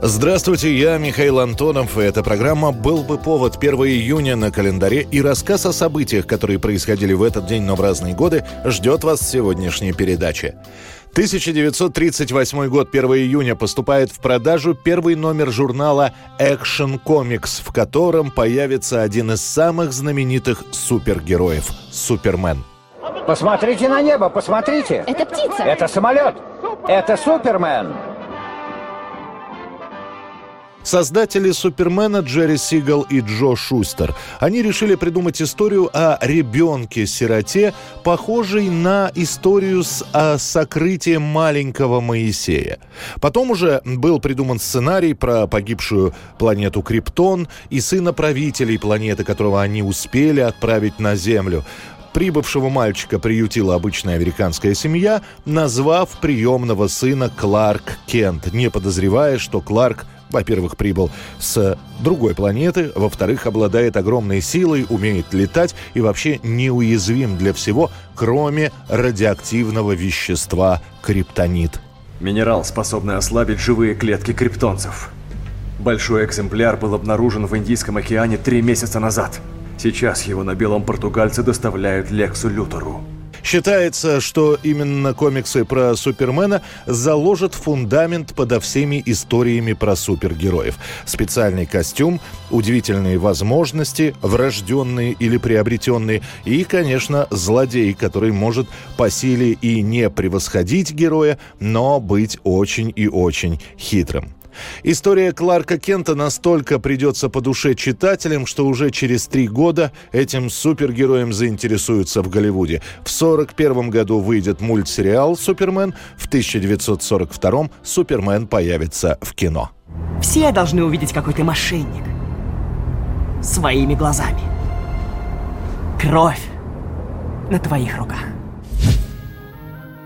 Здравствуйте, я Михаил Антонов, и эта программа «Был бы повод» 1 июня на календаре и рассказ о событиях, которые происходили в этот день, но в разные годы, ждет вас в сегодняшней передаче. 1938 год, 1 июня, поступает в продажу первый номер журнала Action Comics, в котором появится один из самых знаменитых супергероев – Супермен. Посмотрите на небо, посмотрите. Это птица. Это самолет. Это Супермен. Создатели Супермена Джерри Сигал и Джо Шустер. Они решили придумать историю о ребенке-сироте, похожей на историю с о сокрытием маленького Моисея. Потом уже был придуман сценарий про погибшую планету Криптон и сына правителей планеты, которого они успели отправить на Землю. Прибывшего мальчика приютила обычная американская семья, назвав приемного сына Кларк Кент, не подозревая, что Кларк во-первых, прибыл с другой планеты, во-вторых, обладает огромной силой, умеет летать и вообще неуязвим для всего, кроме радиоактивного вещества криптонит. Минерал, способный ослабить живые клетки криптонцев. Большой экземпляр был обнаружен в Индийском океане три месяца назад. Сейчас его на белом португальце доставляют Лексу Лютеру. Считается, что именно комиксы про Супермена заложат фундамент подо всеми историями про супергероев. Специальный костюм, удивительные возможности, врожденные или приобретенные, и, конечно, злодей, который может по силе и не превосходить героя, но быть очень и очень хитрым. История Кларка Кента настолько придется по душе читателям, что уже через три года этим супергероем заинтересуются в Голливуде. В 1941 году выйдет мультсериал «Супермен», в 1942 «Супермен» появится в кино. Все должны увидеть, какой ты мошенник. Своими глазами. Кровь на твоих руках.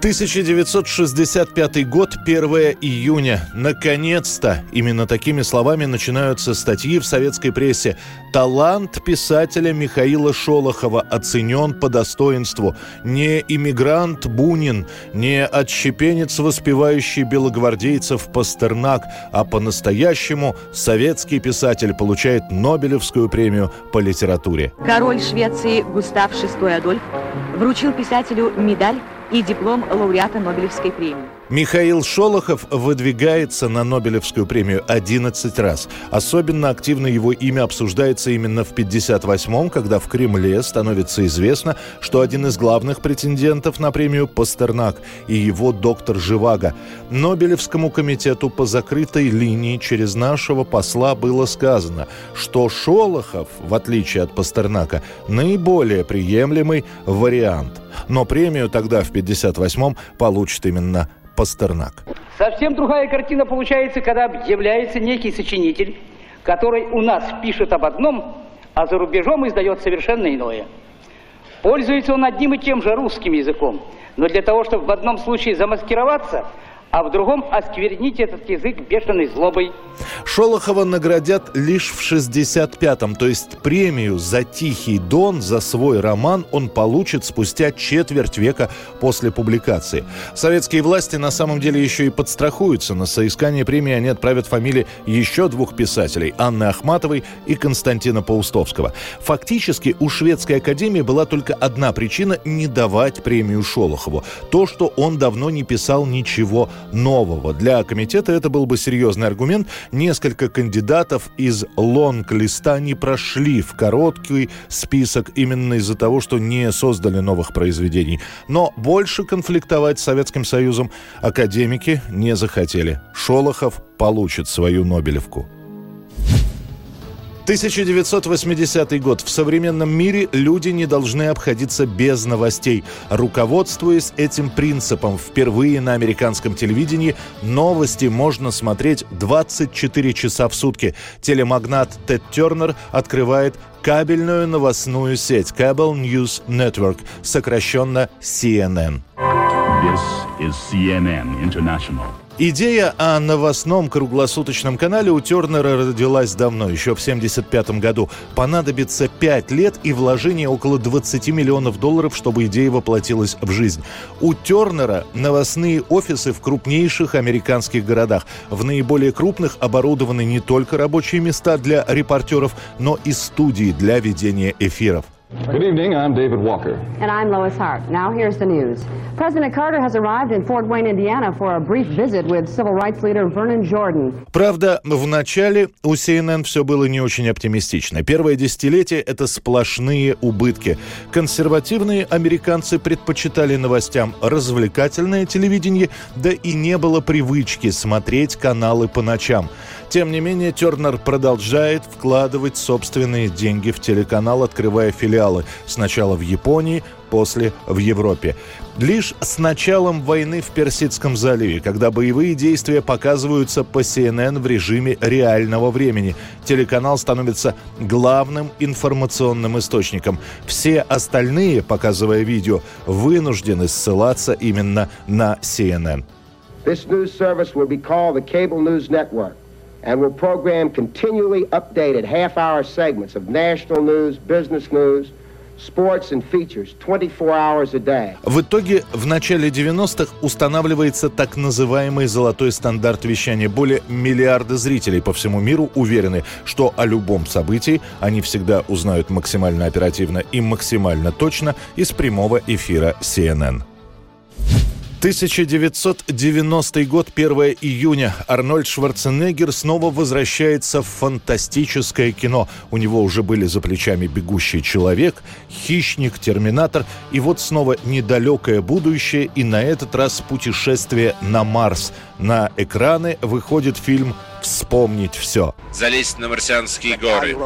1965 год, 1 июня. Наконец-то! Именно такими словами начинаются статьи в советской прессе. Талант писателя Михаила Шолохова оценен по достоинству. Не иммигрант Бунин, не отщепенец, воспевающий белогвардейцев Пастернак, а по-настоящему советский писатель получает Нобелевскую премию по литературе. Король Швеции Густав VI Адольф вручил писателю медаль и диплом лауреата Нобелевской премии. Михаил Шолохов выдвигается на Нобелевскую премию 11 раз. Особенно активно его имя обсуждается именно в 58-м, когда в Кремле становится известно, что один из главных претендентов на премию Пастернак и его доктор Живаго. Нобелевскому комитету по закрытой линии через нашего посла было сказано, что Шолохов, в отличие от Пастернака, наиболее приемлемый вариант. Но премию тогда в 58-м получит именно Пастернак. Совсем другая картина получается, когда объявляется некий сочинитель, который у нас пишет об одном, а за рубежом издает совершенно иное. Пользуется он одним и тем же русским языком, но для того, чтобы в одном случае замаскироваться – а в другом осквернить этот язык бешеной злобой. Шолохова наградят лишь в 65-м, то есть премию за «Тихий дон», за свой роман он получит спустя четверть века после публикации. Советские власти на самом деле еще и подстрахуются. На соискание премии они отправят фамилии еще двух писателей – Анны Ахматовой и Константина Паустовского. Фактически у Шведской академии была только одна причина не давать премию Шолохову – то, что он давно не писал ничего нового. Для комитета это был бы серьезный аргумент. Несколько кандидатов из лонг-листа не прошли в короткий список именно из-за того, что не создали новых произведений. Но больше конфликтовать с Советским Союзом академики не захотели. Шолохов получит свою Нобелевку. 1980 год. В современном мире люди не должны обходиться без новостей. Руководствуясь этим принципом, впервые на американском телевидении новости можно смотреть 24 часа в сутки. Телемагнат Тед Тернер открывает кабельную новостную сеть Cable News Network, сокращенно CNN. This is CNN International. Идея о новостном круглосуточном канале у Тернера родилась давно, еще в 1975 году. Понадобится 5 лет и вложение около 20 миллионов долларов, чтобы идея воплотилась в жизнь. У Тернера новостные офисы в крупнейших американских городах. В наиболее крупных оборудованы не только рабочие места для репортеров, но и студии для ведения эфиров. Good evening, I'm David Walker. And I'm Lois Hart. Now here's the news. President Carter has arrived in Fort Wayne, Indiana for a brief visit with civil rights leader Vernon Jordan. Правда, в начале у CNN все было не очень оптимистично. Первое десятилетие – это сплошные убытки. Консервативные американцы предпочитали новостям развлекательное телевидение, да и не было привычки смотреть каналы по ночам. Тем не менее, Тернер продолжает вкладывать собственные деньги в телеканал, открывая филиалы. Сначала в Японии, после в Европе. Лишь с началом войны в Персидском заливе, когда боевые действия показываются по CNN в режиме реального времени, телеканал становится главным информационным источником. Все остальные, показывая видео, вынуждены ссылаться именно на CNN. This news service will be called the Cable News Network and will program continually updated half-hour segments of national news, business news, sports and features 24 hours a day. В итоге в начале 90-х устанавливается так называемый золотой стандарт вещания. Более миллиарда зрителей по всему миру уверены, что о любом событии они всегда узнают максимально оперативно и максимально точно из прямого эфира CNN. 1990 год, 1 июня. Арнольд Шварценеггер снова возвращается в фантастическое кино. У него уже были за плечами «Бегущий человек», «Хищник», «Терминатор». И вот снова недалекое будущее, и на этот раз путешествие на Марс. На экраны выходит фильм «Вспомнить все». Залезть на марсианские горы.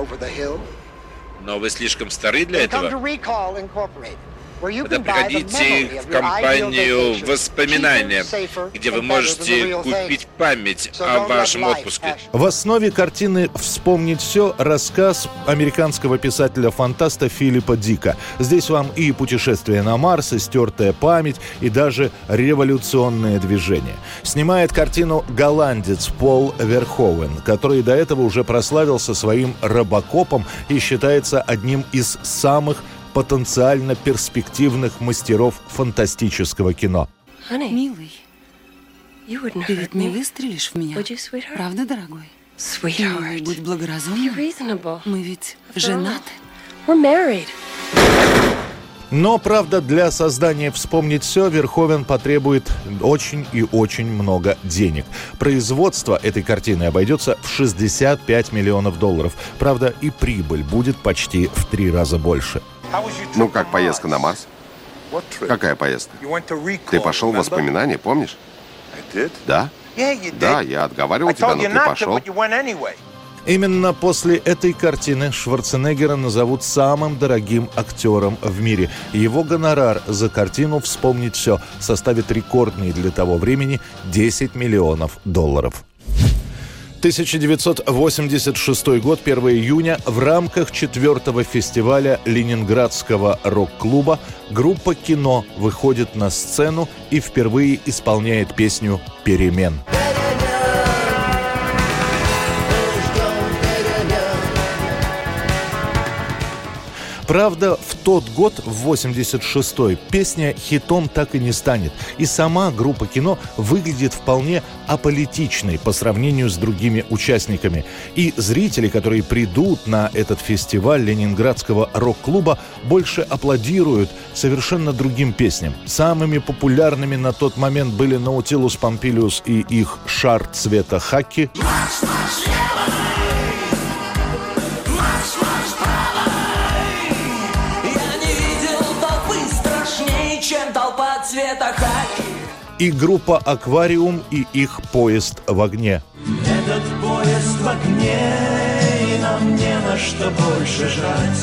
Но вы слишком стары для этого. Тогда приходите в компанию «Воспоминания», где вы можете купить память о вашем отпуске. В основе картины «Вспомнить все» рассказ американского писателя-фантаста Филиппа Дика. Здесь вам и путешествие на Марс, и стертая память, и даже революционное движение. Снимает картину голландец Пол Верховен, который до этого уже прославился своим робокопом и считается одним из самых потенциально перспективных мастеров фантастического кино. Милый, ты ведь не выстрелишь в меня, правда, дорогой? Милый, будь благоразумным. Мы ведь женаты. Но, правда, для создания «Вспомнить все» Верховен потребует очень и очень много денег. Производство этой картины обойдется в 65 миллионов долларов. Правда, и прибыль будет почти в три раза больше. Ну, как поездка на Марс? Какая поездка? Ты пошел в воспоминания, помнишь? Да? Да, я отговаривал тебя, но ты пошел. Именно после этой картины Шварценеггера назовут самым дорогим актером в мире. Его гонорар за картину «Вспомнить все» составит рекордный для того времени 10 миллионов долларов. 1986 год, 1 июня, в рамках четвертого фестиваля Ленинградского рок-клуба группа «Кино» выходит на сцену и впервые исполняет песню «Перемен». Правда, в тот год, в 86-й, песня хитом так и не станет. И сама группа кино выглядит вполне аполитичной по сравнению с другими участниками. И зрители, которые придут на этот фестиваль Ленинградского рок-клуба, больше аплодируют совершенно другим песням. Самыми популярными на тот момент были Наутилус Помпилиус и их «Шар цвета хаки». Марш, марш, цвета хаки. И группа «Аквариум» и их «Поезд в огне». Этот поезд в огне, и нам не на что больше жать.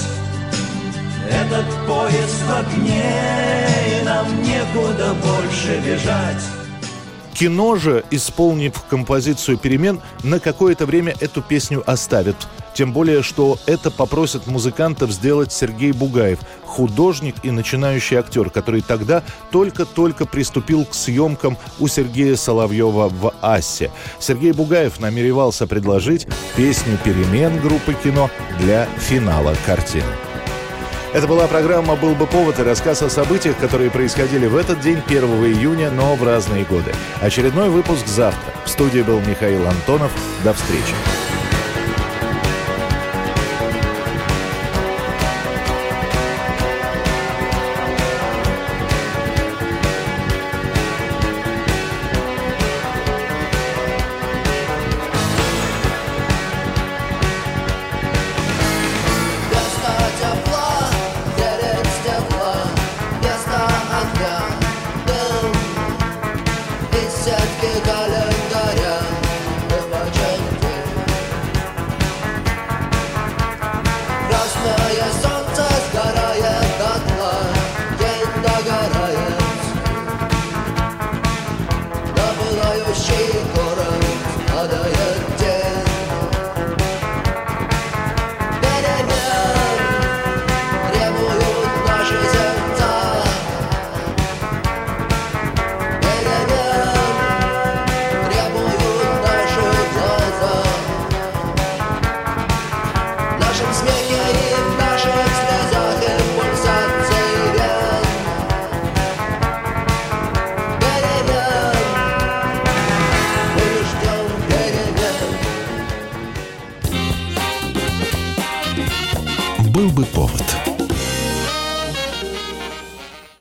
Этот поезд в огне, и нам некуда больше бежать. Кино же, исполнив композицию «Перемен», на какое-то время эту песню оставит. Тем более, что это попросит музыкантов сделать Сергей Бугаев, художник и начинающий актер, который тогда только-только приступил к съемкам у Сергея Соловьева в «Ассе». Сергей Бугаев намеревался предложить песню «Перемен» группы «Кино» для финала картины. Это была программа «Был бы повод» и рассказ о событиях, которые происходили в этот день, 1 июня, но в разные годы. Очередной выпуск завтра. В студии был Михаил Антонов. До встречи.